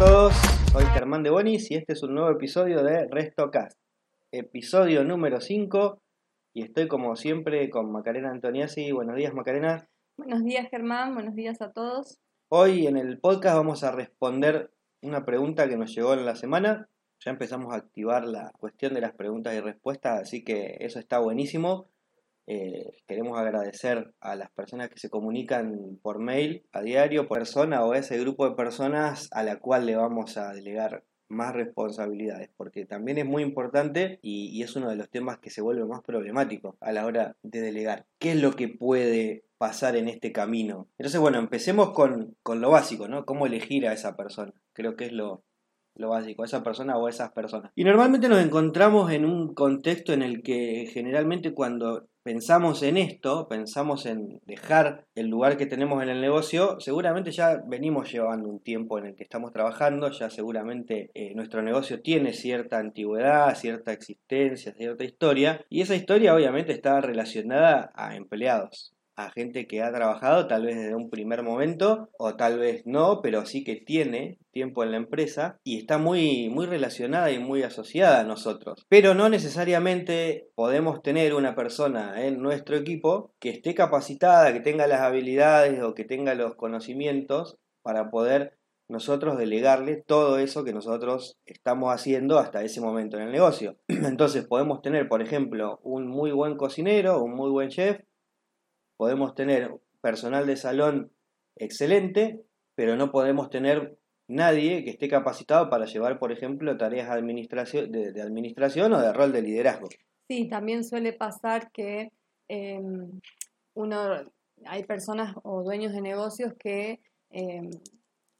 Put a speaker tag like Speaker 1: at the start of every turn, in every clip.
Speaker 1: a todos, soy Germán de Bonis y este es un nuevo episodio de RestoCast, episodio número 5 y estoy como siempre con Macarena Antoniasi. Buenos días Macarena.
Speaker 2: Buenos días Germán, buenos días a todos.
Speaker 1: Hoy en el podcast vamos a responder una pregunta que nos llegó en la semana. Ya empezamos a activar la cuestión de las preguntas y respuestas, así que eso está buenísimo. Eh, queremos agradecer a las personas que se comunican por mail a diario, por persona o a ese grupo de personas a la cual le vamos a delegar más responsabilidades, porque también es muy importante y, es uno de los temas que se vuelve más problemático a la hora de delegar. ¿Qué es lo que puede pasar en este camino? Entonces, bueno, empecemos con, con lo básico, ¿no? ¿Cómo elegir a esa persona? Creo que es lo, lo básico, esa persona o esas personas. Y normalmente nos encontramos en un contexto en el que generalmente cuando pensamos en esto, pensamos en dejar el lugar que tenemos en el negocio, seguramente ya venimos llevando un tiempo en el que estamos trabajando, ya seguramente eh, nuestro negocio tiene cierta antigüedad, cierta existencia, cierta historia, y esa historia obviamente está relacionada a empleados a gente que ha trabajado tal vez desde un primer momento o tal vez no, pero sí que tiene tiempo en la empresa y está muy, muy relacionada y muy asociada a nosotros. Pero no necesariamente podemos tener una persona en nuestro equipo que esté capacitada, que tenga las habilidades o que tenga los conocimientos para poder nosotros delegarle todo eso que nosotros estamos haciendo hasta ese momento en el negocio. Entonces podemos tener, por ejemplo, un muy buen cocinero, un muy buen chef, podemos tener personal de salón excelente, pero no podemos tener nadie que esté capacitado para llevar, por ejemplo, tareas de administración, o de rol de liderazgo.
Speaker 2: Sí, también suele pasar que em, uno, hay personas o dueños de negocios que em,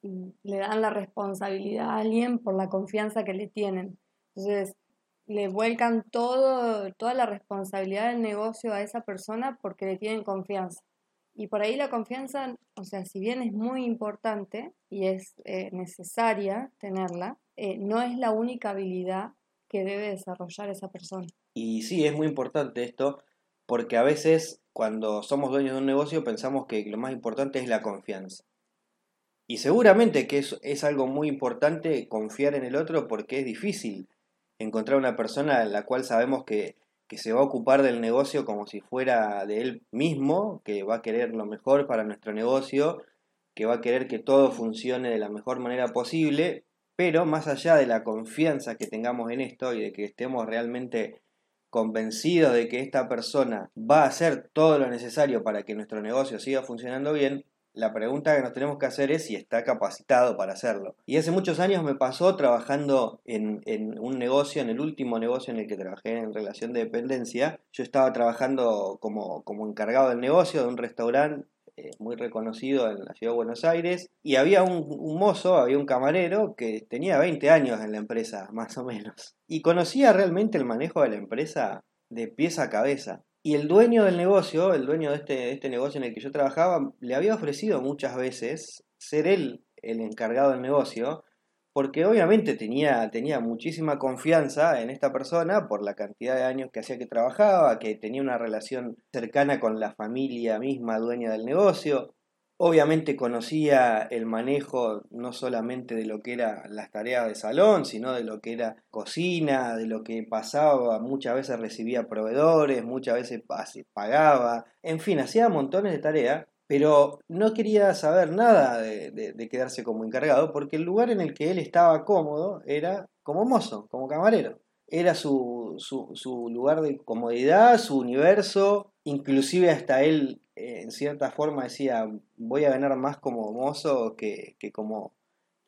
Speaker 2: le dan la responsabilidad a alguien por la confianza que le tienen. Entonces, le vuelcan todo, toda la responsabilidad del negocio a esa persona porque le tienen confianza. Y por ahí la confianza, o sea, si bien es muy importante y es eh, necesaria tenerla, eh, no es la única habilidad que debe desarrollar esa persona.
Speaker 1: Y sí, es muy importante esto, porque a veces cuando somos dueños de un negocio pensamos que lo más importante es la confianza. Y seguramente que es, es algo muy importante confiar en el otro porque es difícil encontrar una persona en la cual sabemos que, se va a ocupar del negocio como si fuera de él mismo, que va a querer lo mejor para nuestro negocio, que va a querer que todo funcione de la mejor manera posible, pero más allá de la confianza que tengamos en esto y de que estemos realmente convencidos de que esta persona va a hacer todo lo necesario para que nuestro negocio siga funcionando bien, la pregunta que nos tenemos que hacer es si está capacitado para hacerlo. Y hace muchos años me pasó trabajando en, un negocio, en el último negocio en el que trabajé en relación de dependencia. Yo estaba trabajando como, encargado del negocio de un restaurante eh, muy reconocido en la ciudad de Buenos Aires. Y había un, un, mozo, había un camarero que tenía 20 años en la empresa, más o menos. Y conocía realmente el manejo de la empresa de pies a cabeza. Y el dueño del negocio, el dueño de este, este negocio en el que yo trabajaba, le había ofrecido muchas veces ser él el encargado del negocio, porque obviamente tenía, tenía muchísima confianza en esta persona por la cantidad de años que hacía que trabajaba, que tenía una relación cercana con la familia misma dueña del negocio, Obviamente conocía el manejo no solamente de lo que eran las tareas de salón, sino de lo que era cocina, de lo que pasaba, muchas veces recibía proveedores, muchas veces pagaba, en fin, hacía montones de tareas, pero no quería saber nada de, quedarse como encargado, porque el lugar en el que él estaba cómodo era como mozo, como camarero. Era su, su, su lugar de comodidad, su universo, inclusive hasta él eh, en cierta forma decía, voy a ganar más como mozo que, como,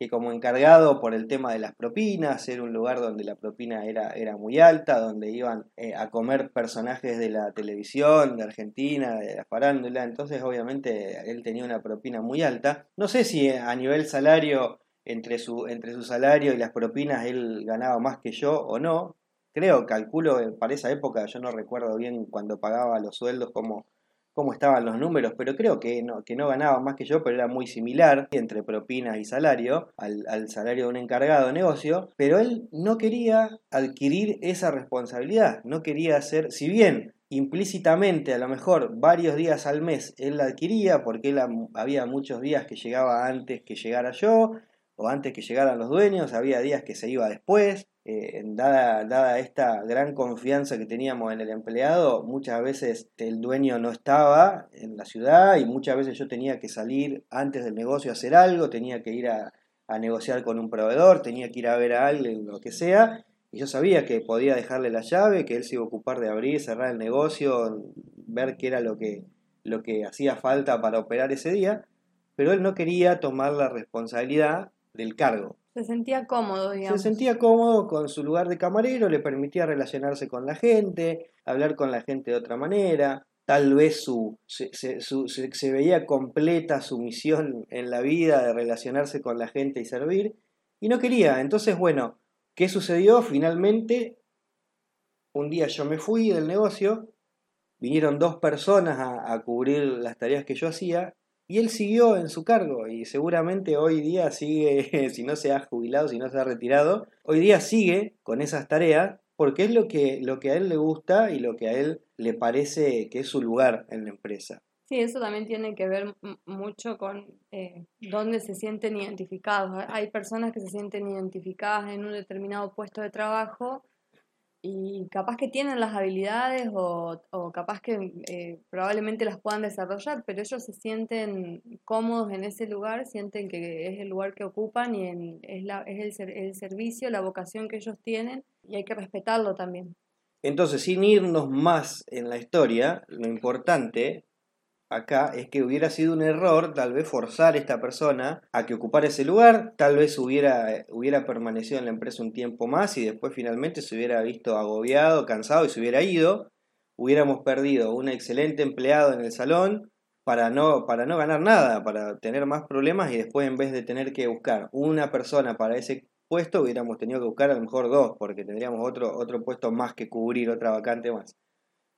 Speaker 1: que como encargado por el tema de las propinas, era un lugar donde la propina era, era muy alta, donde iban eh, a comer personajes de la televisión, de Argentina, de la farándula, entonces obviamente él tenía una propina muy alta. No sé si a nivel salario, entre su, entre su salario y las propinas, él ganaba más que yo o no. Creo, calculo, eh, para esa época, yo no recuerdo bien cuando pagaba los sueldos como cómo estaban los números, pero creo que no, que no ganaba más que yo, pero era muy similar entre propinas y salario, al, al, salario de un encargado de negocio, pero él no quería adquirir esa responsabilidad, no quería hacer, si bien implícitamente a lo mejor varios días al mes él la adquiría, porque él había muchos días que llegaba antes que llegara yo, o antes que llegaran los dueños, había días que se iba después. Eh, dada, dada esta gran confianza que teníamos en el empleado, muchas veces el dueño no estaba en la ciudad y muchas veces yo tenía que salir antes del negocio a hacer algo, tenía que ir a, a negociar con un proveedor, tenía que ir a ver a alguien, lo que sea, y yo sabía que podía dejarle la llave, que él se iba a ocupar de abrir, cerrar el negocio, ver qué era lo que, lo que hacía falta para operar ese día, pero él no quería tomar la responsabilidad del cargo.
Speaker 2: Se sentía cómodo, digamos.
Speaker 1: Se sentía cómodo con su lugar de camarero, le permitía relacionarse con la gente, hablar con la gente de otra manera, tal vez su, se, se, veía completa su misión en la vida de relacionarse con la gente y servir, y no quería. Entonces, bueno, ¿qué sucedió? Finalmente, un día yo me fui del negocio, vinieron dos personas a, a cubrir las tareas que yo hacía, y él siguió en su cargo y seguramente hoy día sigue, si no se ha jubilado, si no se ha retirado, hoy día sigue con esas tareas porque es lo que, lo que a él le gusta y lo que a él le parece que es su lugar en la empresa.
Speaker 2: Sí, eso también tiene que ver mucho con eh, dónde se sienten identificados. Hay personas que se sienten identificadas en un determinado puesto de trabajo y capaz que tienen las habilidades o, capaz que eh, probablemente las puedan desarrollar, pero ellos se sienten cómodos en ese lugar, sienten que es el lugar que ocupan y es, la, es el, el servicio, la vocación que ellos tienen y hay que respetarlo también.
Speaker 1: Entonces, sin irnos más en la historia, lo importante acá es que hubiera sido un error tal vez forzar a esta persona a que ocupara ese lugar, tal vez hubiera, hubiera permanecido en la empresa un tiempo más y después finalmente se hubiera visto agobiado, cansado y se hubiera ido, hubiéramos perdido un excelente empleado en el salón para no, para no ganar nada, para tener más problemas y después en vez de tener que buscar una persona para ese puesto, hubiéramos tenido que buscar a lo mejor dos, porque tendríamos otro, otro puesto más que cubrir, otra vacante más.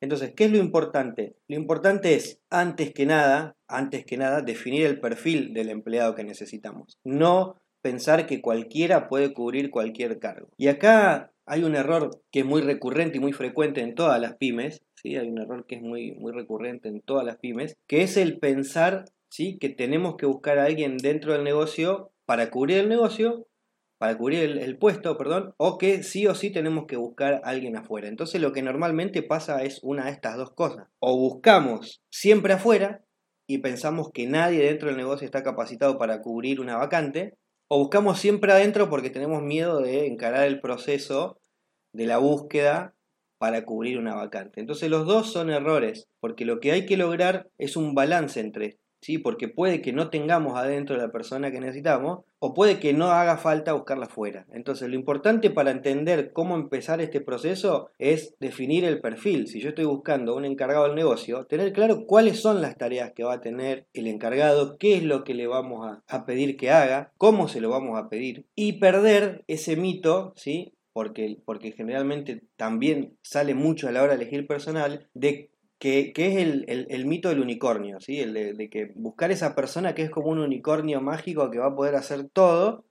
Speaker 1: Entonces, ¿qué es lo importante? Lo importante es, antes que nada, antes que nada, definir el perfil del empleado que necesitamos. No pensar que cualquiera puede cubrir cualquier cargo. Y acá hay un error que es muy recurrente y muy frecuente en todas las pymes, ¿sí? hay un error que es muy, muy recurrente en todas las pymes, que es el pensar ¿sí? que tenemos que buscar a alguien dentro del negocio para cubrir el negocio para cubrir el, puesto, perdón, o que sí o sí tenemos que buscar a alguien afuera. Entonces lo que normalmente pasa es una de estas dos cosas. O buscamos siempre afuera y pensamos que nadie dentro del negocio está capacitado para cubrir una vacante, o buscamos siempre adentro porque tenemos miedo de encarar el proceso de la búsqueda para cubrir una vacante. Entonces los dos son errores, porque lo que hay que lograr es un balance entre ¿sí? porque puede que no tengamos adentro la persona que necesitamos o puede que no haga falta buscarla fuera. Entonces lo importante para entender cómo empezar este proceso es definir el perfil. Si yo estoy buscando un encargado del negocio, tener claro cuáles son las tareas que va a tener el encargado, qué es lo que le vamos a, pedir que haga, cómo se lo vamos a pedir y perder ese mito, ¿sí? Porque, porque, generalmente también sale mucho a la hora de elegir personal, de que, es el, mito del unicornio, ¿sí? el de, que buscar esa persona que es como un unicornio mágico que va a poder hacer todo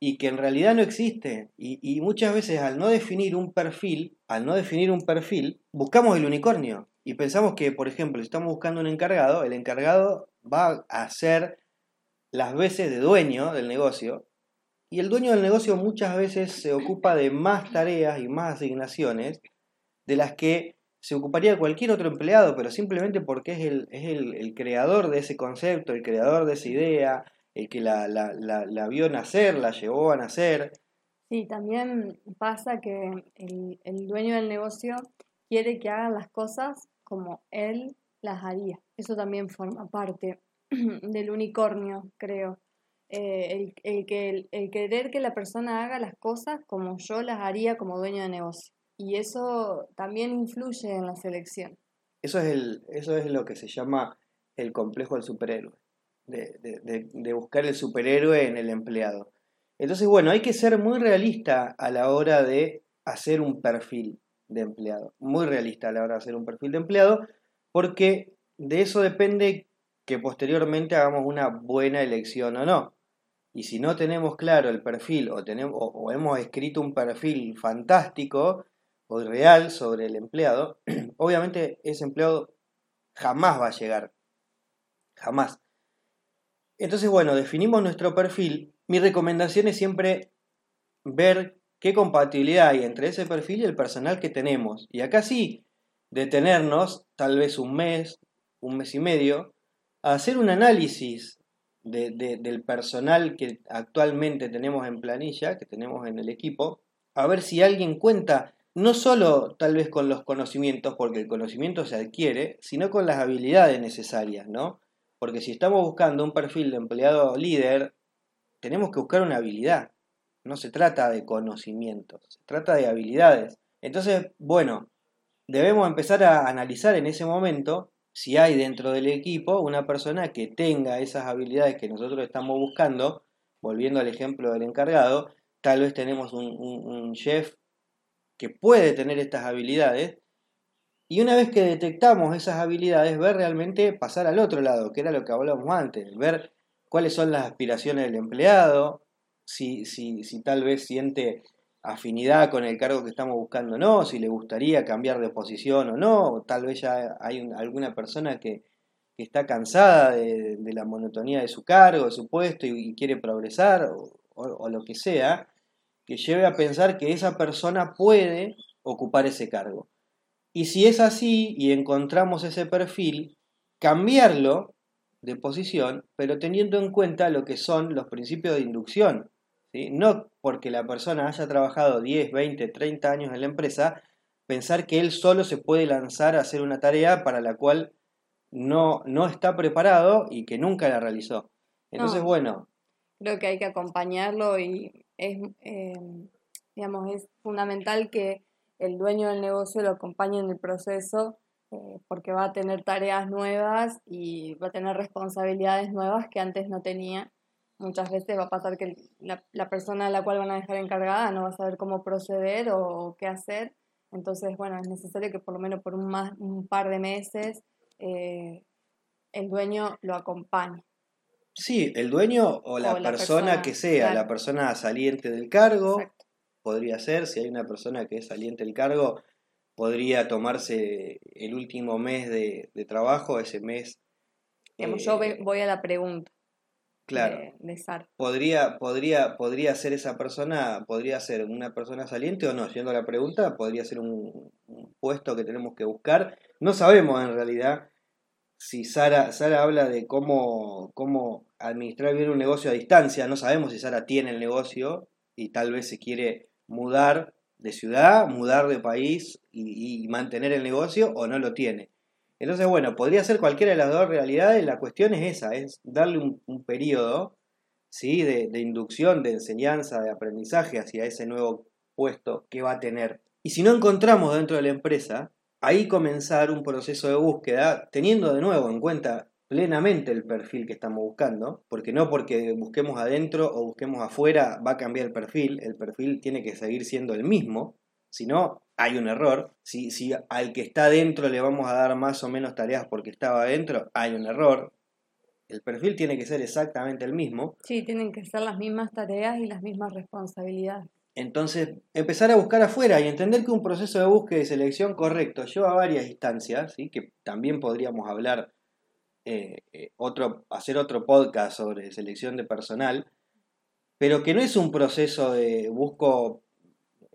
Speaker 1: y que en realidad no existe. Y, muchas veces al no definir un perfil, al no definir un perfil, buscamos el unicornio y pensamos que, por ejemplo, si estamos buscando un encargado, el encargado va a ser las veces de dueño del negocio y el dueño del negocio muchas veces se ocupa de más tareas y más asignaciones de las que se ocuparía cualquier otro empleado, pero simplemente porque es el, es el, creador de ese concepto, el creador de esa idea, el que la, la, la, vio nacer, la llevó a nacer.
Speaker 2: Sí, también pasa que el, el dueño del negocio quiere que hagan las cosas como él las haría. Eso también forma parte del unicornio, creo. Eh, el, el, que, el, querer que la persona haga las cosas como yo las haría como dueño de negocio y eso también influye en la selección.
Speaker 1: Eso es, el, eso es lo que se llama el complejo del superhéroe, de, buscar el superhéroe en el empleado. Entonces, bueno, hay que ser muy realista a la hora de hacer un perfil de empleado, muy realista a la hora de hacer un perfil de empleado, porque de eso depende que posteriormente hagamos una buena elección o no. Y si no tenemos claro el perfil o, tenemos, o hemos escrito un perfil fantástico, o real sobre el empleado, obviamente ese empleado jamás va a llegar. Jamás. Entonces, bueno, definimos nuestro perfil mi recomendación es siempre ver qué compatibilidad hay entre ese perfil y el personal que tenemos. Y acá sí, detenernos tal vez un mes, un mes y medio, a hacer un análisis del personal que actualmente tenemos en planilla, que tenemos en el equipo, a ver si alguien cuenta no solo tal vez con los conocimientos, porque el conocimiento se adquiere, sino con las habilidades necesarias, ¿no? Porque si estamos buscando un perfil de empleado líder, tenemos que buscar una habilidad. No se trata de conocimientos, se trata de habilidades. Entonces, bueno, debemos empezar a analizar en ese momento si hay dentro del equipo una persona que tenga esas habilidades que nosotros estamos buscando, volviendo al ejemplo del encargado, tal vez tenemos un, chef que puede tener estas habilidades, y una vez que detectamos esas habilidades, ver realmente pasar al otro lado, que era lo que hablábamos antes, ver cuáles son las aspiraciones del empleado, si, si, si tal vez siente afinidad con el cargo que estamos buscando o no, si le gustaría cambiar de posición o no, tal vez ya hay alguna persona que, está cansada de, la monotonía de su cargo, de su puesto y, quiere progresar o, lo que sea, que lleve a pensar que esa persona puede ocupar ese cargo. Y si es así y encontramos ese perfil, cambiarlo de posición, pero teniendo en cuenta lo que son los principios de inducción no porque la persona haya trabajado 10, 20, 30 años en la empresa, pensar que él solo se puede lanzar a hacer una tarea para la cual no, no está preparado y que nunca la realizó. Entonces, bueno.
Speaker 2: Creo que hay que acompañarlo y es, eh, digamos, es fundamental que el dueño del negocio lo acompañe en el proceso eh, porque va a tener tareas nuevas y va a tener responsabilidades nuevas que antes no tenía muchas veces va a pasar que la, persona a la cual van a dejar encargada no va a saber cómo proceder o, qué hacer. Entonces, bueno, es necesario que por lo menos por un, más, un par de meses eh, el dueño lo acompañe.
Speaker 1: Sí, el dueño o la, persona, que sea, la persona saliente del cargo, podría ser, si hay una persona que es saliente del cargo, podría tomarse el último mes de, trabajo, ese mes.
Speaker 2: yo eh, voy a la pregunta.
Speaker 1: Claro. Podría, podría, podría ser esa persona, podría ser una persona saliente o no, siendo la pregunta, podría ser un, puesto que tenemos que buscar. No sabemos en realidad si Sara, Sara habla de cómo, cómo administrar bien un negocio a distancia, no sabemos si Sara tiene el negocio y tal vez se quiere mudar de ciudad, mudar de país y mantener el negocio o no lo tiene. Entonces, bueno, podría ser cualquiera de las dos realidades, la cuestión es esa, es darle un, periodo ¿sí? De, inducción, de enseñanza, de aprendizaje hacia ese nuevo puesto que va a tener. Y si no encontramos dentro de la empresa, ahí comenzar un proceso de búsqueda, teniendo de nuevo en cuenta plenamente el perfil que estamos buscando, porque no porque busquemos adentro o busquemos afuera va a cambiar el perfil, el perfil tiene que seguir siendo el mismo, si no, hay un error. Si, si al que está dentro le vamos a dar más o menos tareas porque estaba adentro, hay un error. El perfil tiene que ser exactamente el mismo.
Speaker 2: Sí, tienen que ser las mismas tareas y las mismas responsabilidades.
Speaker 1: Entonces, empezar a buscar afuera y entender que un proceso de búsqueda y selección correcto lleva varias instancias, ¿sí? que también podríamos hablar, eh, eh, otro, hacer otro podcast sobre selección de personal, pero que no es un proceso de busco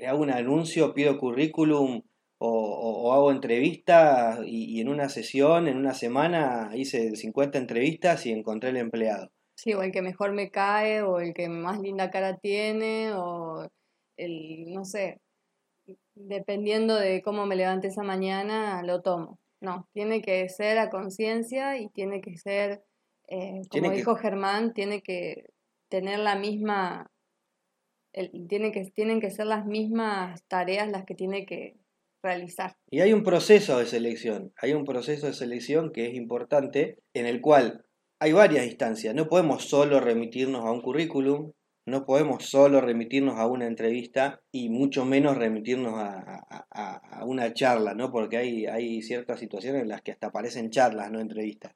Speaker 1: hago un anuncio, pido currículum o, hago entrevistas y, en una sesión, en una semana, hice 50 entrevistas y encontré el empleado.
Speaker 2: Sí, o el que mejor me cae, o el que más linda cara tiene, o el, no sé, dependiendo de cómo me levante esa mañana, lo tomo. No, tiene que ser a conciencia y tiene que ser, eh, como dijo Germán, tiene que tener la misma tiene que, tienen que ser las mismas tareas las que tiene que realizar.
Speaker 1: Y hay un proceso de selección, hay un proceso de selección que es importante, en el cual hay varias instancias. No podemos solo remitirnos a un currículum, no podemos solo remitirnos a una entrevista y mucho menos remitirnos a, una charla, ¿no? Porque hay, hay ciertas situaciones en las que hasta aparecen charlas, no entrevistas.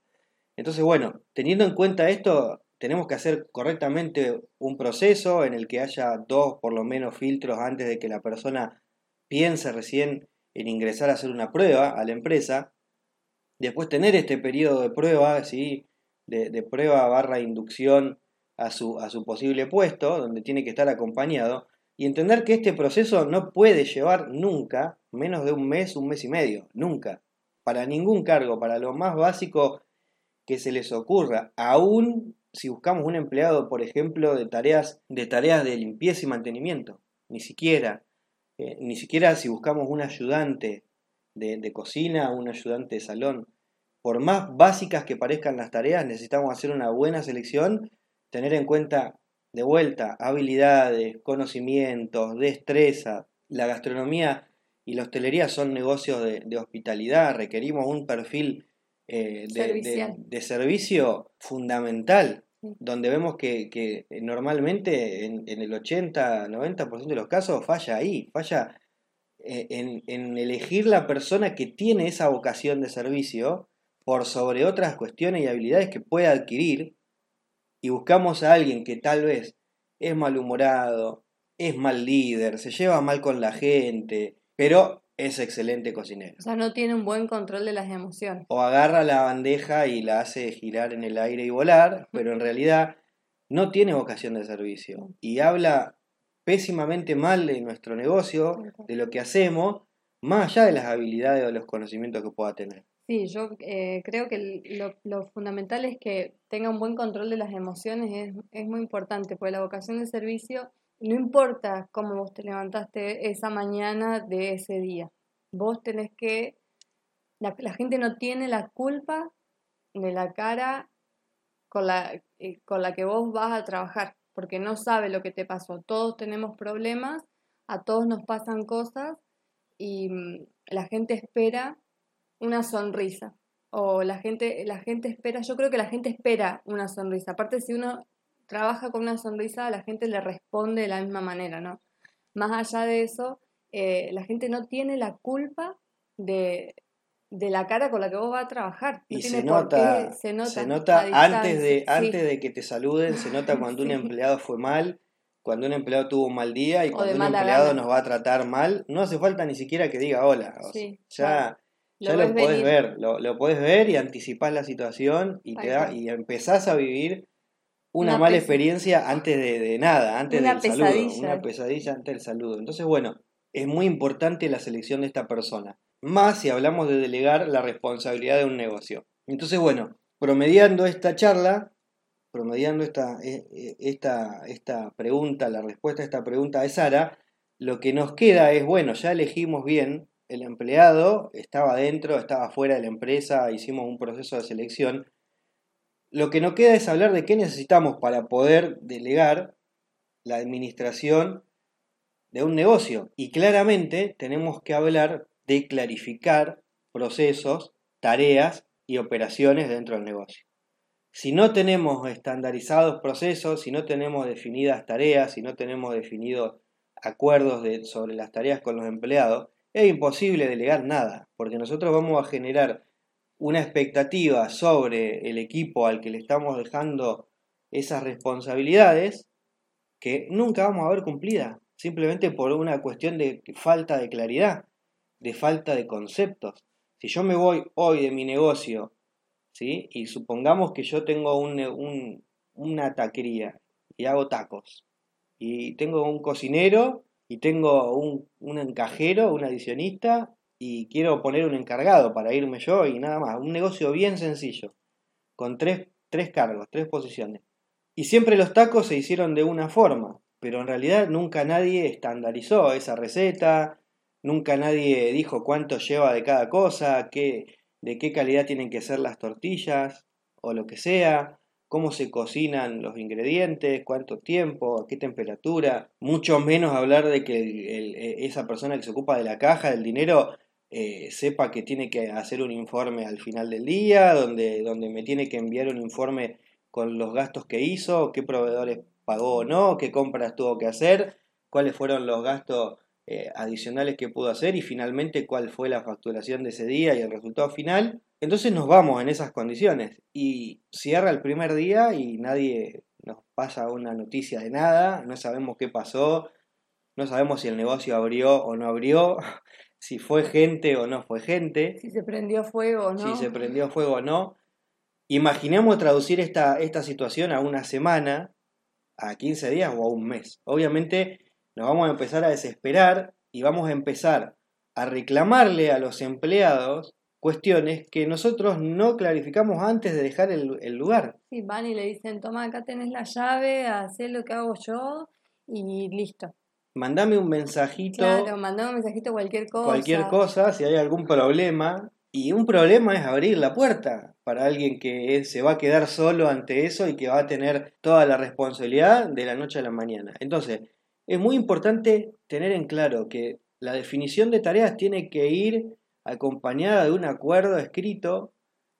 Speaker 1: Entonces, bueno, teniendo en cuenta esto, tenemos que hacer correctamente un proceso en el que haya dos por lo menos filtros antes de que la persona piense recién en ingresar a hacer una prueba a la empresa. Después tener este periodo de prueba, ¿sí? de, prueba barra inducción a su, a su posible puesto, donde tiene que estar acompañado, y entender que este proceso no puede llevar nunca menos de un mes, un mes y medio, nunca, para ningún cargo, para lo más básico que se les ocurra, aún si buscamos un empleado, por ejemplo, de tareas de, tareas de limpieza y mantenimiento, ni siquiera, eh, ni siquiera si buscamos un ayudante de, de cocina, un ayudante de salón, por más básicas que parezcan las tareas, necesitamos hacer una buena selección, tener en cuenta de vuelta habilidades, conocimientos, destreza. La gastronomía y la hostelería son negocios de, hospitalidad, requerimos un perfil eh, de, servicio fundamental, donde vemos que, normalmente en, el 80-90% de los casos falla ahí, falla eh, en, en elegir la persona que tiene esa vocación de servicio por sobre otras cuestiones y habilidades que puede adquirir y buscamos a alguien que tal vez es malhumorado, es mal líder, se lleva mal con la gente, pero es excelente cocinero.
Speaker 2: O sea, no tiene un buen control de las emociones.
Speaker 1: O agarra la bandeja y la hace girar en el aire y volar, pero en realidad no tiene vocación de servicio y habla pésimamente mal de nuestro negocio, de lo que hacemos, más allá de las habilidades o los conocimientos que pueda tener.
Speaker 2: Sí, yo eh, creo que lo, fundamental es que tenga un buen control de las emociones, es, es muy importante, porque la vocación de servicio no importa cómo vos te levantaste esa mañana de ese día, vos tenés que, la, gente no tiene la culpa de la cara con la, eh, con la que vos vas a trabajar, porque no sabe lo que te pasó. Todos tenemos problemas, a todos nos pasan cosas y mm, la gente espera una sonrisa. O la gente, la gente espera, yo creo que la gente espera una sonrisa. Aparte, si uno trabaja con una sonrisa, la gente le responde de la misma manera, ¿no? Más allá de eso, eh, la gente no tiene la culpa de, la cara con la que vos vas a trabajar.
Speaker 1: y se nota, se nota, antes, de, antes de que te saluden, se nota cuando un empleado fue mal, cuando un empleado tuvo un mal día y cuando un empleado nos va a tratar mal. No hace falta ni siquiera que diga hola. ya ya lo, puedes ver, lo, lo puedes ver y anticipás la situación y, te da, y empezás a vivir una, mala experiencia antes de, nada, antes del saludo, una pesadilla antes del saludo. Entonces, bueno, es muy importante la selección de esta persona, más si hablamos de delegar la responsabilidad de un negocio. Entonces, bueno, promediando esta charla, promediando esta, e, e, esta, esta pregunta, la respuesta a esta pregunta de Sara, lo que nos queda es, bueno, ya elegimos bien el empleado estaba dentro, estaba fuera de la empresa, hicimos un proceso de selección. Lo que no queda es hablar de qué necesitamos para poder delegar la administración de un negocio. Y claramente tenemos que hablar de clarificar procesos, tareas y operaciones dentro del negocio. Si no tenemos estandarizados procesos, si no tenemos definidas tareas, si no tenemos definidos acuerdos sobre las tareas con los empleados, es imposible delegar nada, porque nosotros vamos a generar una expectativa sobre el equipo al que le estamos dejando esas responsabilidades que nunca vamos a ver cumplida, simplemente por una cuestión de falta de claridad, de falta de conceptos. Si yo me voy hoy de mi negocio, ¿sí? y supongamos que yo tengo un, una taquería y hago tacos, y tengo un cocinero y tengo un, encajero, un adicionista y quiero poner un encargado para irme yo y nada más. Un negocio bien sencillo, con tres, tres cargos, tres posiciones. Y siempre los tacos se hicieron de una forma, pero en realidad nunca nadie estandarizó esa receta, nunca nadie dijo cuánto lleva de cada cosa, qué, de qué calidad tienen que ser las tortillas o lo que sea cómo se cocinan los ingredientes, cuánto tiempo, a qué temperatura, mucho menos hablar de que e, esa persona que se ocupa de la caja, del dinero, eh, sepa que tiene que hacer un informe al final del día, donde, donde me tiene que enviar un informe con los gastos que hizo, qué proveedores pagó o no, qué compras tuvo que hacer, cuáles fueron los gastos eh, adicionales que pudo hacer y finalmente cuál fue la facturación de ese día y el resultado final. Entonces nos vamos en esas condiciones y cierra el primer día y nadie nos pasa una noticia de nada, no sabemos qué pasó, no sabemos si el negocio abrió o no abrió, si fue gente o no fue gente.
Speaker 2: Si se prendió fuego o no.
Speaker 1: Si se prendió fuego o no. Imaginemos traducir esta, esta situación a una semana a 15 días o a un mes. Obviamente nos vamos a empezar a desesperar y vamos a empezar a reclamarle a los empleados cuestiones que nosotros no clarificamos antes de dejar el, lugar.
Speaker 2: Sí, van y le dicen, toma, acá tenés la llave, haz lo que hago yo y listo.
Speaker 1: Mandame un mensajito.
Speaker 2: Claro, mandame un mensajito, cualquier cosa.
Speaker 1: Cualquier cosa, si hay algún problema. Y un problema es abrir la puerta para alguien que se va a quedar solo ante eso y que va a tener toda la responsabilidad de la noche a la mañana. Entonces, es muy importante tener en claro que la definición de tareas tiene que ir acompañada de un acuerdo escrito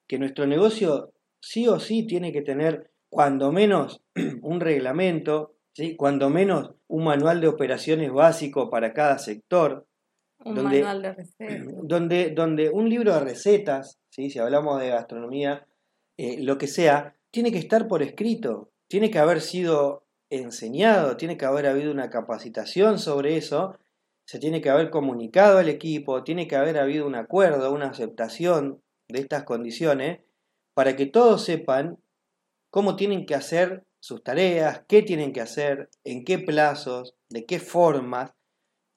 Speaker 1: que nuestro negocio sí o sí tiene que tener cuando menos un reglamento, ¿sí? cuando menos un manual de operaciones básico para cada sector.
Speaker 2: Un manual de recetas.
Speaker 1: Donde, donde un libro de recetas, ¿sí? si hablamos de gastronomía, eh, lo que sea, tiene que estar por escrito, tiene que haber sido enseñado, tiene que haber habido una capacitación sobre eso, se tiene que haber comunicado al equipo, tiene que haber habido un acuerdo, una aceptación de estas condiciones para que todos sepan cómo tienen que hacer sus tareas, qué tienen que hacer, en qué plazos, de qué formas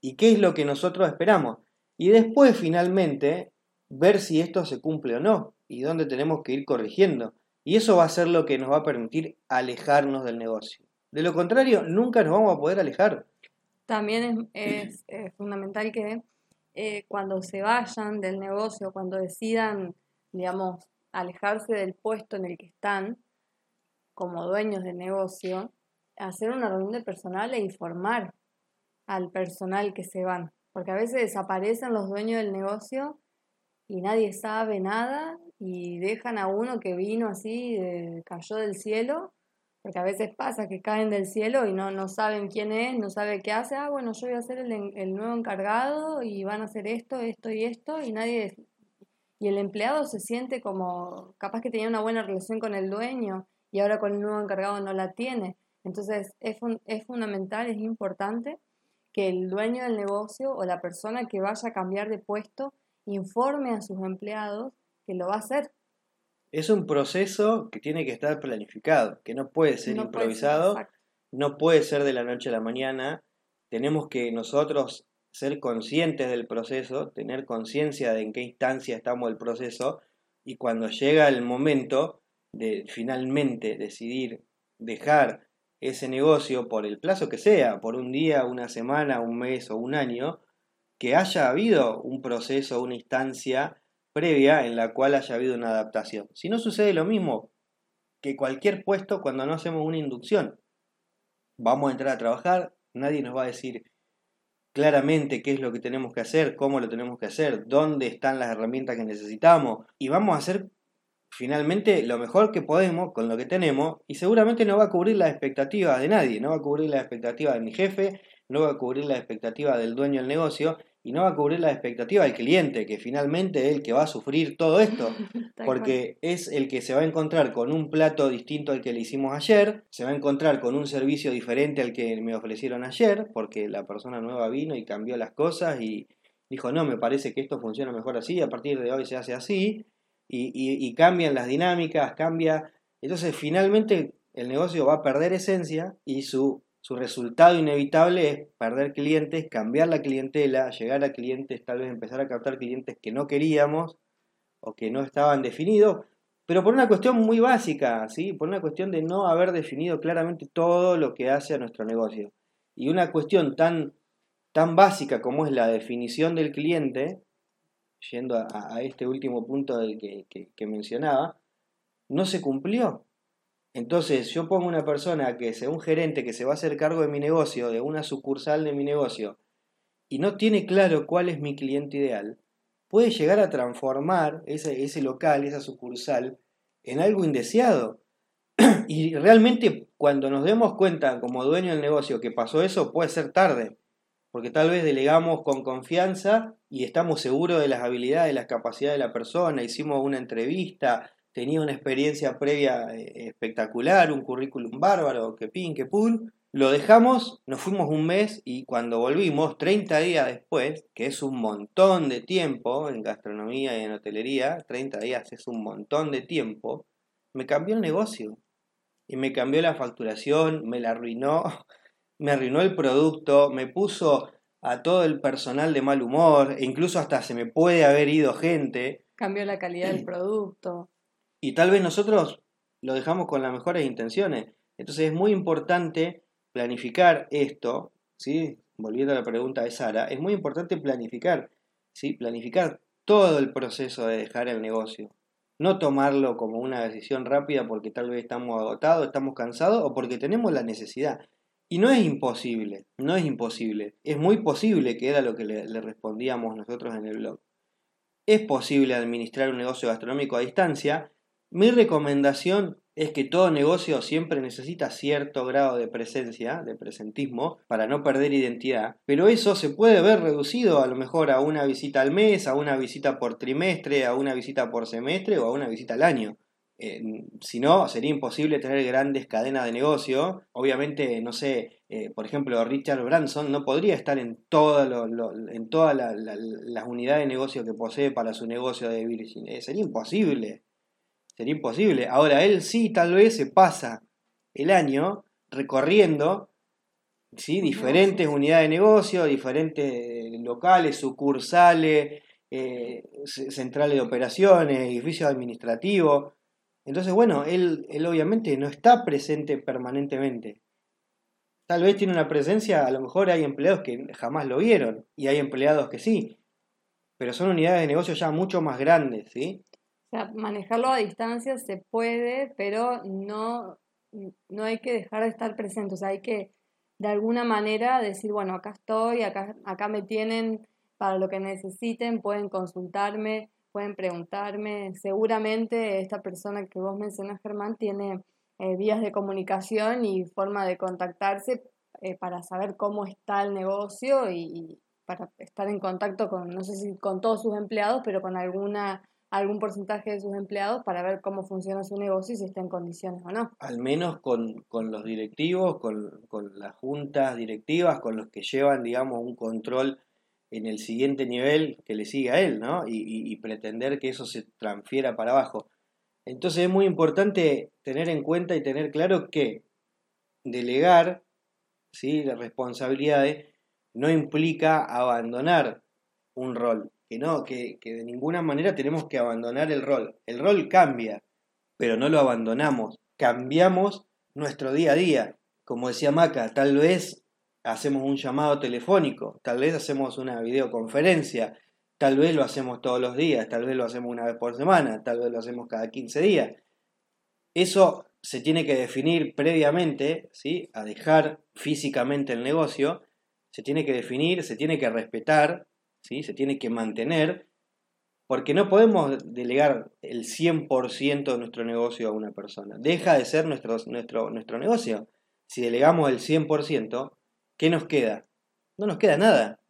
Speaker 1: y qué es lo que nosotros esperamos. Y después finalmente ver si esto se cumple o no y dónde tenemos que ir corrigiendo. Y eso va a ser lo que nos va a permitir alejarnos del negocio. De lo contrario, nunca nos vamos a poder alejar.
Speaker 2: También es, fundamental que eh, cuando se vayan del negocio, cuando decidan, digamos, alejarse del puesto en el que están como dueños del negocio, hacer una reunión de personal e informar al personal que se van. Porque a veces desaparecen los dueños del negocio y nadie sabe nada y dejan a uno que vino así, cayó del cielo porque a veces pasa que caen del cielo y no, no saben quién es, no sabe qué hace, ah, bueno, yo voy a ser el, el nuevo encargado y van a hacer esto, esto y esto, y nadie... Y el empleado se siente como, capaz que tenía una buena relación con el dueño y ahora con el nuevo encargado no la tiene. Entonces es, es fundamental, es importante que el dueño del negocio o la persona que vaya a cambiar de puesto informe a sus empleados que lo va a hacer,
Speaker 1: es un proceso que tiene que estar planificado, que no puede ser improvisado, no puede ser de la noche a la mañana. Tenemos que nosotros ser conscientes del proceso, tener conciencia de en qué instancia estamos del proceso y cuando llega el momento de finalmente decidir dejar ese negocio por el plazo que sea, por un día, una semana, un mes o un año, que haya habido un proceso, una instancia previa en la cual haya habido una adaptación. Si no sucede lo mismo que cualquier puesto cuando no hacemos una inducción. Vamos a entrar a trabajar, nadie nos va a decir claramente qué es lo que tenemos que hacer, cómo lo tenemos que hacer, dónde están las herramientas que necesitamos y vamos a hacer finalmente lo mejor que podemos con lo que tenemos y seguramente no va a cubrir las expectativas de nadie, no va a cubrir las expectativas de mi jefe, no va a cubrir las expectativas del dueño del negocio y no va a cubrir la expectativa del cliente, que finalmente es el que va a sufrir todo esto, porque es el que se va a encontrar con un plato distinto al que le hicimos ayer, se va a encontrar con un servicio diferente al que me ofrecieron ayer, porque la persona nueva vino y cambió las cosas y dijo, no, me parece que esto funciona mejor así, a partir de hoy se hace así, y, y cambian las dinámicas, cambia. Entonces, finalmente, el negocio va a perder esencia y su su resultado inevitable es perder clientes, cambiar la clientela, llegar a clientes, tal vez empezar a captar clientes que no queríamos o que no estaban definidos, pero por una cuestión muy básica, ¿sí? por una cuestión de no haber definido claramente todo lo que hace a nuestro negocio. Y una cuestión tan, tan básica como es la definición del cliente, yendo a, este último punto del que mencionaba, no se cumplió. Entonces yo pongo una persona que sea un gerente que se va a hacer cargo de mi negocio, de una sucursal de mi negocio, y no tiene claro cuál es mi cliente ideal, puede llegar a transformar ese, ese local, esa sucursal, en algo indeseado. y realmente cuando nos demos cuenta como dueño del negocio que pasó eso, puede ser tarde, porque tal vez delegamos con confianza y estamos seguros de las habilidades, de las capacidades de la persona, hicimos una entrevista, tenía una experiencia previa eh, espectacular, un currículum bárbaro, que pin, que pul. Lo dejamos, nos fuimos un mes y cuando volvimos, 30 días después, que es un montón de tiempo en gastronomía y en hotelería, 30 días es un montón de tiempo, me cambió el negocio. y me cambió la facturación, me la arruinó, me arruinó el producto, me puso a todo el personal de mal humor, incluso hasta se me puede haber ido gente.
Speaker 2: Cambió la calidad del producto.
Speaker 1: Y tal vez nosotros lo dejamos con las mejores intenciones. Entonces es muy importante planificar esto, ¿sí? Volviendo a la pregunta de Sara, es muy importante planificar, ¿sí? Planificar todo el proceso de dejar el negocio. No tomarlo como una decisión rápida porque tal vez estamos agotados, estamos cansados o porque tenemos la necesidad. Y no es imposible, no es imposible. Es muy posible, que era lo que le, le respondíamos nosotros en el blog. Es posible administrar un negocio gastronómico a distancia. Mi recomendación es que todo negocio siempre necesita cierto grado de presencia, de presentismo, para no perder identidad, pero eso se puede ver reducido a lo mejor a una visita al mes, a una visita por trimestre, a una visita por semestre o a una visita al año. Eh, si no, sería imposible tener grandes cadenas de negocio. Obviamente, no sé, eh, por ejemplo, Richard Branson no podría estar en, en todas las unidades de negocio que posee para su negocio de Virgin. Eh, sería imposible. Sería imposible. Ahora, él sí tal vez se pasa el año recorriendo ¿sí? diferentes unidades de negocio, diferentes locales, sucursales, eh, centrales de operaciones, edificios administrativos. Entonces, bueno, él, él obviamente no está presente permanentemente. Tal vez tiene una presencia, a lo mejor hay empleados que jamás lo vieron y hay empleados que sí, pero son unidades de negocio ya mucho más grandes, ¿sí?
Speaker 2: O sea, manejarlo a distancia se puede, pero no, no hay que dejar de estar presente. O sea, hay que de alguna manera decir, bueno, acá estoy, acá, acá me tienen para lo que necesiten, pueden consultarme, pueden preguntarme. Seguramente esta persona que vos mencionas, Germán, tiene eh, vías de comunicación y forma de contactarse eh, para saber cómo está el negocio y, y, para estar en contacto con, no sé si con todos sus empleados, pero con alguna algún porcentaje de sus empleados para ver cómo funciona su negocio y si está en condiciones o no.
Speaker 1: Al menos con, los directivos, con, las juntas directivas, con los que llevan, digamos, un control en el siguiente nivel que le sigue a él, ¿no? Y, pretender que eso se transfiera para abajo. Entonces es muy importante tener en cuenta y tener claro que delegar ¿sí? las responsabilidades no implica abandonar un rol que no, que, de ninguna manera tenemos que abandonar el rol. El rol cambia, pero no lo abandonamos. Cambiamos nuestro día a día. Como decía Maca, tal vez hacemos un llamado telefónico, tal vez hacemos una videoconferencia, tal vez lo hacemos todos los días, tal vez lo hacemos una vez por semana, tal vez lo hacemos cada 15 días. Eso se tiene que definir previamente, ¿sí? a dejar físicamente el negocio, se tiene que definir, se tiene que respetar se tiene que mantener, porque no podemos delegar el 100% de nuestro negocio a una persona. Deja de ser nuestro, nuestro, nuestro negocio. Si delegamos el 100%, ¿qué nos queda? No nos queda nada.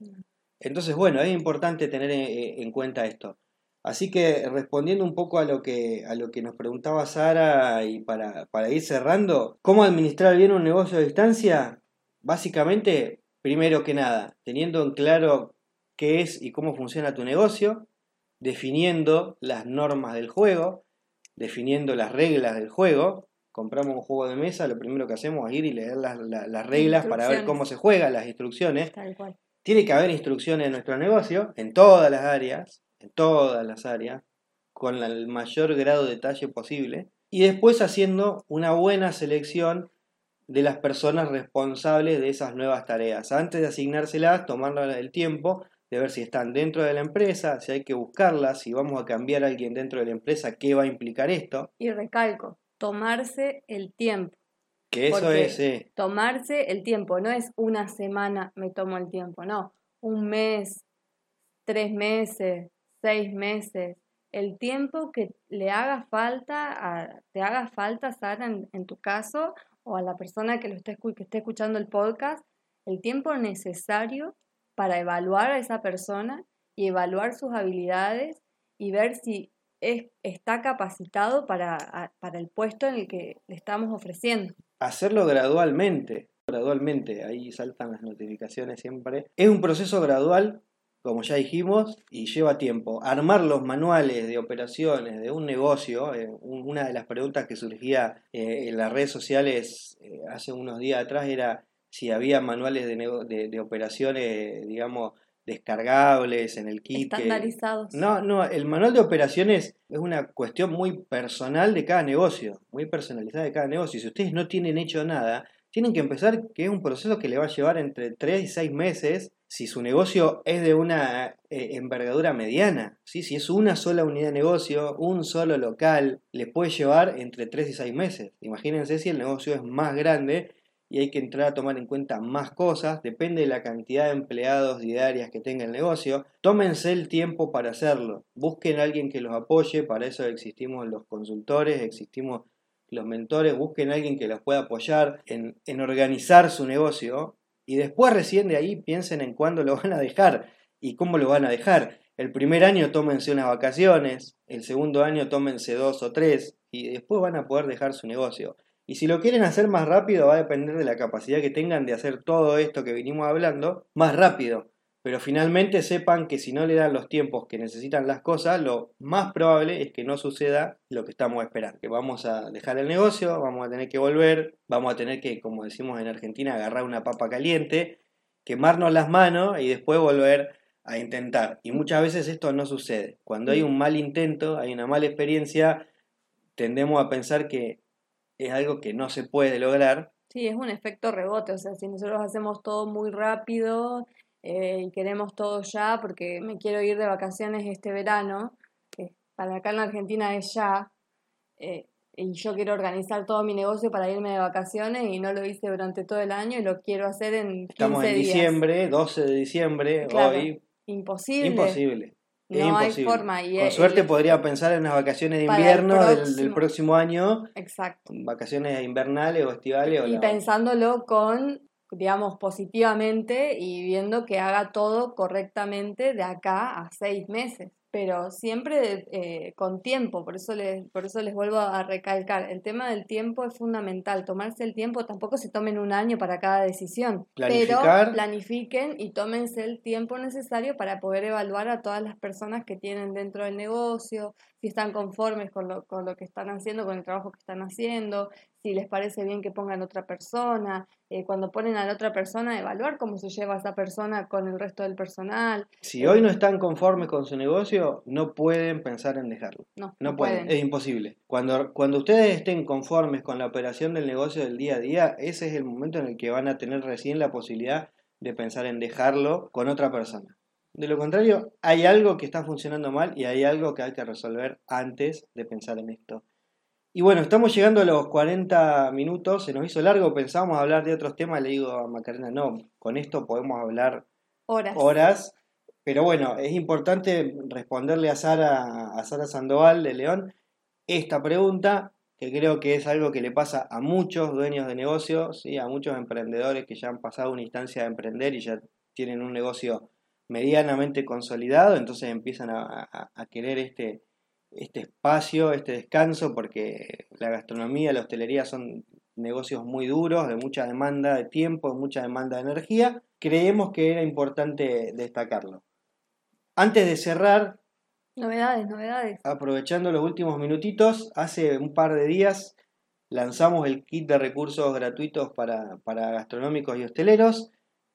Speaker 1: Entonces, bueno, es importante tener en cuenta esto. Así que respondiendo un poco a lo que, a lo que nos preguntaba Sara y para, para ir cerrando, ¿cómo administrar bien un negocio a distancia? Básicamente, primero que nada, teniendo en claro qué es y cómo funciona tu negocio, definiendo las normas del juego, definiendo las reglas del juego. Compramos un juego de mesa, lo primero que hacemos es ir y leer las, reglas para ver cómo se juega, las instrucciones. Tiene que haber instrucciones en nuestro negocio, en todas las áreas, en todas las áreas, con el mayor grado de detalle posible. Y después haciendo una buena selección de las personas responsables de esas nuevas tareas. Antes de asignárselas, tomarlo el tiempo de ver si están dentro de la empresa, si hay que buscarlas, si vamos a cambiar a alguien dentro de la empresa, qué va a implicar esto.
Speaker 2: Y recalco, tomarse el tiempo.
Speaker 1: Que eso es... Eh,
Speaker 2: tomarse el tiempo, no es una semana me tomo el tiempo, no, un mes, tres meses, seis meses, el tiempo que le haga falta, a, te haga falta, Sara, en, tu caso, o a la persona que, lo esté, que esté escuchando el podcast, el tiempo necesario para evaluar a esa persona y evaluar sus habilidades y ver si es, está capacitado para, para el puesto en el que le estamos ofreciendo.
Speaker 1: Hacerlo gradualmente, gradualmente, ahí saltan las notificaciones siempre. Es un proceso gradual, como ya dijimos, y lleva tiempo. Armar los manuales de operaciones de un negocio, eh, una de las preguntas que surgía eh, en las redes sociales eh, hace unos días atrás era si había manuales de, de, operaciones, digamos, descargables en el kit.
Speaker 2: Estandarizados.
Speaker 1: No, no, el manual de operaciones es una cuestión muy personal de cada negocio, muy personalizada de cada negocio. Si ustedes no tienen hecho nada, tienen que empezar, que es un proceso que le va a llevar entre 3 y 6 meses si su negocio es de una eh, envergadura mediana. ¿sí? Si es una sola unidad de negocio, un solo local, le puede llevar entre 3 y 6 meses. Imagínense si el negocio es más grande y hay que entrar a tomar en cuenta más cosas, depende de la cantidad de empleados diarias que tenga el negocio. Tómense el tiempo para hacerlo. Busquen a alguien que los apoye, para eso existimos los consultores, existimos los mentores, busquen a alguien que los pueda apoyar en, en organizar su negocio y después recién de ahí piensen en cuándo lo van a dejar y cómo lo van a dejar. El primer año tómense unas vacaciones, el segundo año tómense dos o tres y después van a poder dejar su negocio. Y si lo quieren hacer más rápido va a depender de la capacidad que tengan de hacer todo esto que vinimos hablando más rápido. Pero finalmente sepan que si no le dan los tiempos que necesitan las cosas, lo más probable es que no suceda lo que estamos esperando. Que vamos a dejar el negocio, vamos a tener que volver, vamos a tener que, como decimos en Argentina, agarrar una papa caliente, quemarnos las manos y después volver a intentar. Y muchas veces esto no sucede. Cuando hay un mal intento, hay una mala experiencia, tendemos a pensar que es algo que no se puede lograr.
Speaker 2: Sí, es un efecto rebote, o sea, si nosotros hacemos todo muy rápido eh, y queremos todo ya porque me quiero ir de vacaciones este verano, que para acá en la Argentina es ya, eh, y yo quiero organizar todo mi negocio para irme de vacaciones y no lo hice durante todo el año y lo quiero hacer en 15
Speaker 1: Estamos en diciembre, 12 de diciembre, hoy.
Speaker 2: Imposible.
Speaker 1: Imposible.
Speaker 2: No hay forma. Y
Speaker 1: Con suerte podría pensar en las vacaciones de invierno del, próximo año.
Speaker 2: Exacto.
Speaker 1: Vacaciones invernales o estivales.
Speaker 2: Y, pensándolo con digamos, positivamente y viendo que haga todo correctamente de acá a seis meses pero siempre eh, con tiempo, por eso, les, por eso les vuelvo a recalcar, el tema del tiempo es fundamental, tomarse el tiempo, tampoco se tomen un año para cada decisión, pero planifiquen y tómense el tiempo necesario para poder evaluar a todas las personas que tienen dentro del negocio, si están conformes con lo, con lo que están haciendo, con el trabajo que están haciendo, si les parece bien que pongan otra persona, eh, cuando ponen a la otra persona, evaluar cómo se lleva esa persona con el resto del personal.
Speaker 1: Si hoy no están conformes con su negocio, no pueden pensar en dejarlo.
Speaker 2: No,
Speaker 1: no, pueden. es imposible. Cuando, cuando ustedes estén conformes con la operación del negocio del día a día, ese es el momento en el que van a tener recién la posibilidad de pensar en dejarlo con otra persona. De lo contrario, hay algo que está funcionando mal y hay algo que hay que resolver antes de pensar en esto. Y bueno, estamos llegando a los 40 minutos, se nos hizo largo, pensábamos hablar de otros temas, le digo a Macarena, no, con esto podemos hablar
Speaker 2: horas.
Speaker 1: horas. Pero bueno, es importante responderle a Sara, a Sara Sandoval de León esta pregunta, que creo que es algo que le pasa a muchos dueños de negocios, ¿sí? a muchos emprendedores que ya han pasado una instancia de emprender y ya tienen un negocio medianamente consolidado, entonces empiezan a querer este, este espacio, este descanso, porque la gastronomía, la hostelería son negocios muy duros, de mucha demanda de tiempo, de mucha demanda de energía, creemos que era importante destacarlo. Antes de cerrar...
Speaker 2: Novedades, novedades.
Speaker 1: Aprovechando los últimos minutitos, hace un par de días lanzamos el kit de recursos gratuitos para, para gastronómicos y hosteleros.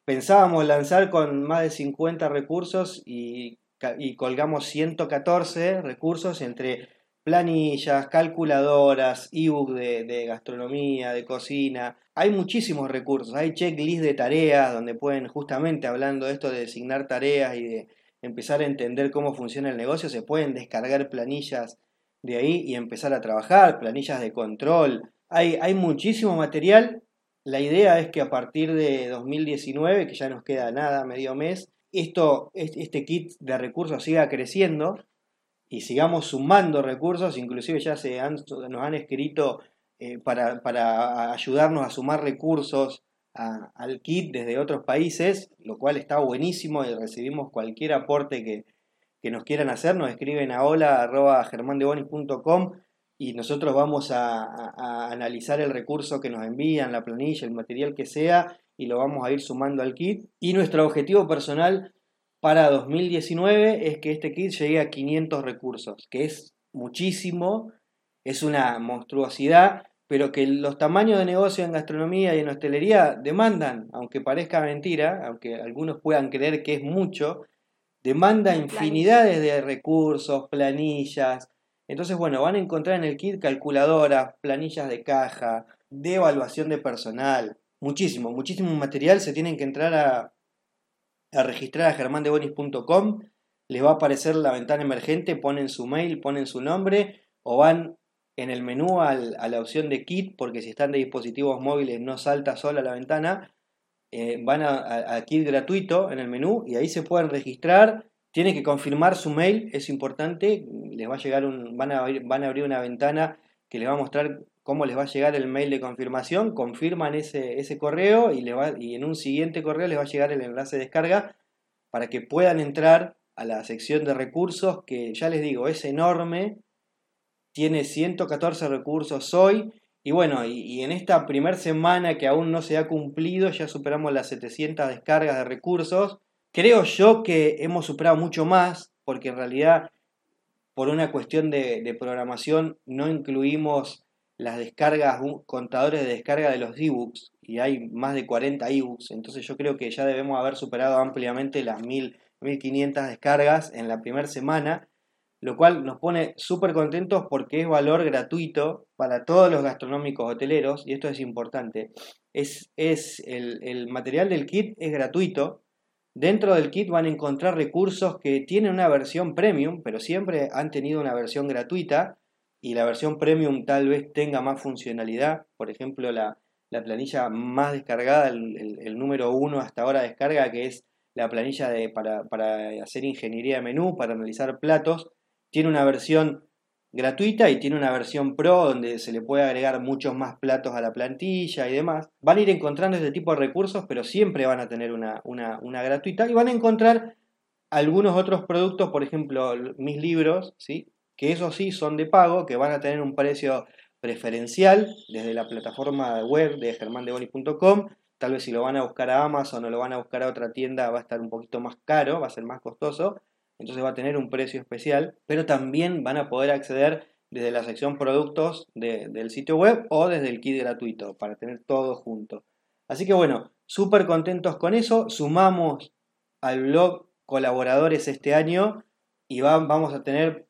Speaker 1: Pensábamos lanzar con más de 50 recursos y y colgamos 114 recursos entre planillas, calculadoras, ebook de, de, gastronomía, de cocina. Hay muchísimos recursos, hay checklist de tareas donde pueden justamente hablando de esto de designar tareas y de empezar a entender cómo funciona el negocio, se pueden descargar planillas de ahí y empezar a trabajar, planillas de control. Hay, hay muchísimo material. La idea es que a partir de 2019, que ya nos queda nada, medio mes, esto, este kit de recursos siga creciendo y sigamos sumando recursos, inclusive ya se nos han escrito eh, para, ayudarnos a sumar recursos al kit desde otros países, lo cual está buenísimo y recibimos cualquier aporte que, nos quieran hacer, nos escriben a hola.germandebonis.com y nosotros vamos a, a, analizar el recurso que nos envían, la planilla, el material que sea, y lo vamos a ir sumando al kit. Y nuestro objetivo personal para 2019 es que este kit llegue a 500 recursos, que es muchísimo, es una monstruosidad, pero que los tamaños de negocio en gastronomía y en hostelería demandan, aunque parezca mentira, aunque algunos puedan creer que es mucho, demanda infinidades de recursos, planillas. Entonces, bueno, van a encontrar en el kit calculadoras, planillas de caja, de evaluación de personal, muchísimo, muchísimo material. Se tienen que entrar a, a registrar a germandebonis.com. Les va a aparecer la ventana emergente, ponen su mail, ponen su nombre o van en el menú a la opción de kit, porque si están de dispositivos móviles no salta sola la ventana. Eh, van a, kit gratuito en el menú y ahí se pueden registrar. Tienen que confirmar su mail, es importante. Les va a llegar un, van, a van a abrir una ventana que les va a mostrar cómo les va a llegar el mail de confirmación. Confirman ese, ese correo y, le va, y en un siguiente correo les va a llegar el enlace de descarga para que puedan entrar a la sección de recursos que ya les digo es enorme tiene 114 recursos hoy. Y bueno, y, en esta primera semana que aún no se ha cumplido, ya superamos las 700 descargas de recursos. Creo yo que hemos superado mucho más, porque en realidad, por una cuestión de, programación, no incluimos las descargas, contadores de descarga de los ebooks, y hay más de 40 ebooks, entonces yo creo que ya debemos haber superado ampliamente las 1000, 1500 descargas en la primera semana lo cual nos pone súper contentos porque es valor gratuito para todos los gastronómicos hoteleros, y esto es importante. Es, es el, material del kit es gratuito. Dentro del kit van a encontrar recursos que tienen una versión premium, pero siempre han tenido una versión gratuita, y la versión premium tal vez tenga más funcionalidad. Por ejemplo, la, planilla más descargada, el, número uno hasta ahora descarga, que es la planilla de, para, para hacer ingeniería de menú, para analizar platos tiene una versión gratuita y tiene una versión pro donde se le puede agregar muchos más platos a la plantilla y demás. Van a ir encontrando este tipo de recursos, pero siempre van a tener una, una, gratuita y van a encontrar algunos otros productos, por ejemplo, mis libros, ¿sí? Que esos sí son de pago, que van a tener un precio preferencial desde la plataforma web de germandebonis.com. Tal vez si lo van a buscar a Amazon o lo van a buscar a otra tienda va a estar un poquito más caro, va a ser más costoso entonces va a tener un precio especial, pero también van a poder acceder desde la sección productos del sitio web o desde el kit gratuito para tener todo junto. Así que bueno, súper contentos con eso, sumamos al blog colaboradores este año y vamos a tener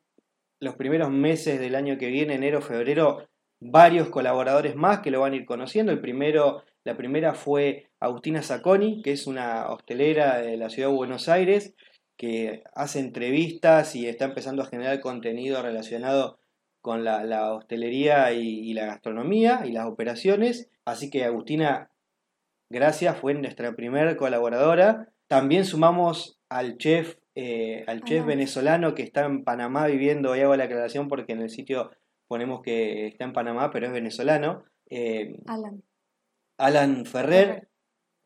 Speaker 1: los primeros meses del año que viene, enero, febrero, varios colaboradores más que lo van a ir conociendo. El primero, la primera fue Agustina Sacconi, que es una hostelera de la ciudad de Buenos Aires, que hace entrevistas y está empezando a generar contenido relacionado con la, hostelería y, la gastronomía y las operaciones. Así que Agustina, gracias, fue nuestra primera colaboradora. También sumamos al chef, eh, al chef venezolano que está en Panamá viviendo, y hago la aclaración porque en el sitio ponemos que está en Panamá, pero es venezolano.
Speaker 2: Eh, Alan.
Speaker 1: Alan Ferrer,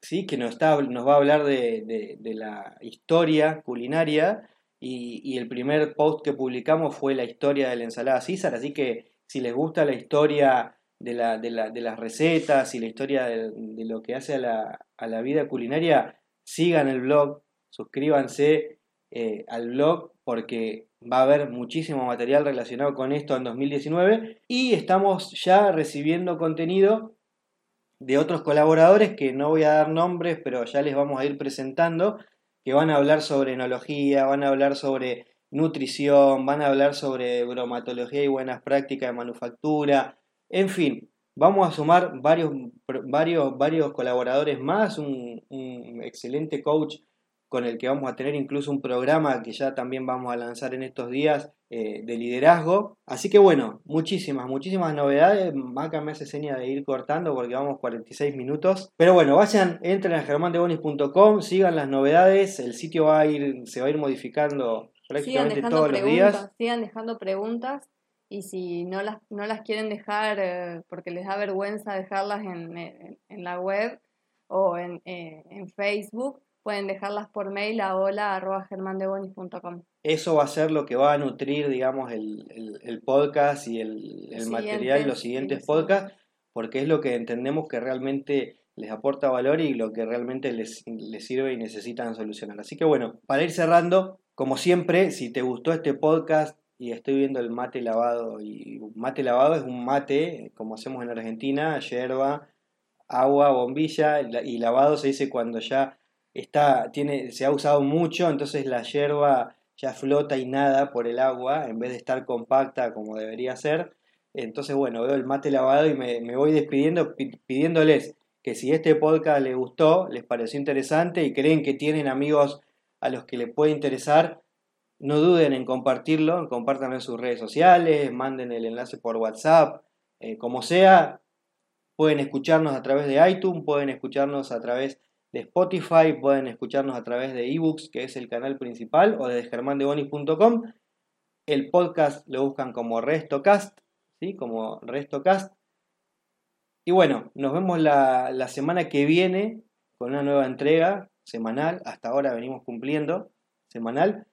Speaker 1: ¿sí? que nos, está, nos va a hablar de, la historia culinaria y, el primer post que publicamos fue la historia de la ensalada César, así que si les gusta la historia de, la, de, las recetas y la historia de, lo que hace a la, vida culinaria, sigan el blog, suscríbanse eh, al blog porque va a haber muchísimo material relacionado con esto en 2019 y estamos ya recibiendo contenido de otros colaboradores que no voy a dar nombres, pero ya les vamos a ir presentando, que van a hablar sobre enología, van a hablar sobre nutrición, van a hablar sobre bromatología y buenas prácticas de manufactura, en fin, vamos a sumar varios, varios, varios colaboradores más, un, un excelente coach con el que vamos a tener incluso un programa que ya también vamos a lanzar en estos días eh, de liderazgo. Así que bueno, muchísimas, muchísimas novedades. Maca me hace seña de ir cortando porque vamos 46 minutos. Pero bueno, vayan, entren a germandebonis.com, sigan las novedades. El sitio va a ir, se va a ir modificando prácticamente todos los días.
Speaker 2: Sigan dejando preguntas y si no las, no las quieren dejar eh, porque les da vergüenza dejarlas en, la web o en, eh, en Facebook, pueden dejarlas por mail a hola.germandebonis.com.
Speaker 1: Eso va a ser lo que va a nutrir, digamos, el, podcast y el, material y los siguientes podcasts, porque es lo que entendemos que realmente les aporta valor y lo que realmente les, les sirve y necesitan solucionar. Así que bueno, para ir cerrando, como siempre, si te gustó este podcast y estoy viendo el mate lavado, y mate lavado es un mate, como hacemos en Argentina, yerba, agua, bombilla, y lavado se dice cuando ya está, tiene, se ha usado mucho, entonces la yerba ya flota y nada por el agua, en vez de estar compacta como debería ser. Entonces, bueno, veo el mate lavado y me, me voy despidiendo pidiéndoles que si este podcast les gustó, les pareció interesante y creen que tienen amigos a los que les puede interesar, no duden en compartirlo, compártanlo en sus redes sociales, manden el enlace por WhatsApp, eh, como sea, pueden escucharnos a través de iTunes, pueden escucharnos a través de Spotify, pueden escucharnos a través de eBooks, que es el canal principal, o de germandebonis.com. El podcast lo buscan como RestoCast, ¿sí? como RestoCast. Y bueno, nos vemos la, la semana que viene con una nueva entrega semanal. Hasta ahora venimos cumpliendo semanal.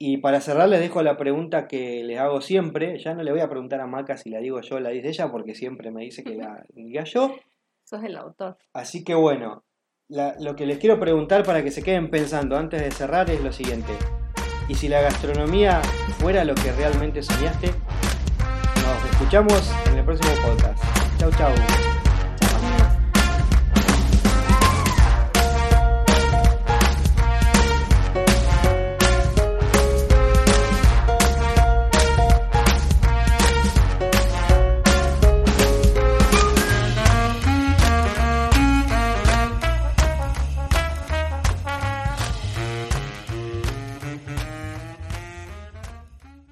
Speaker 1: Y para cerrar les dejo la pregunta que les hago siempre. Ya no le voy a preguntar a Maca si la digo yo o la dice ella, porque siempre me dice que la diga yo.
Speaker 2: Sos el autor.
Speaker 1: Así que bueno, lo que les quiero preguntar para que se queden pensando antes de cerrar es lo siguiente. ¿Y si la gastronomía fuera lo que realmente soñaste? Nos escuchamos en el próximo podcast. Chau, chau.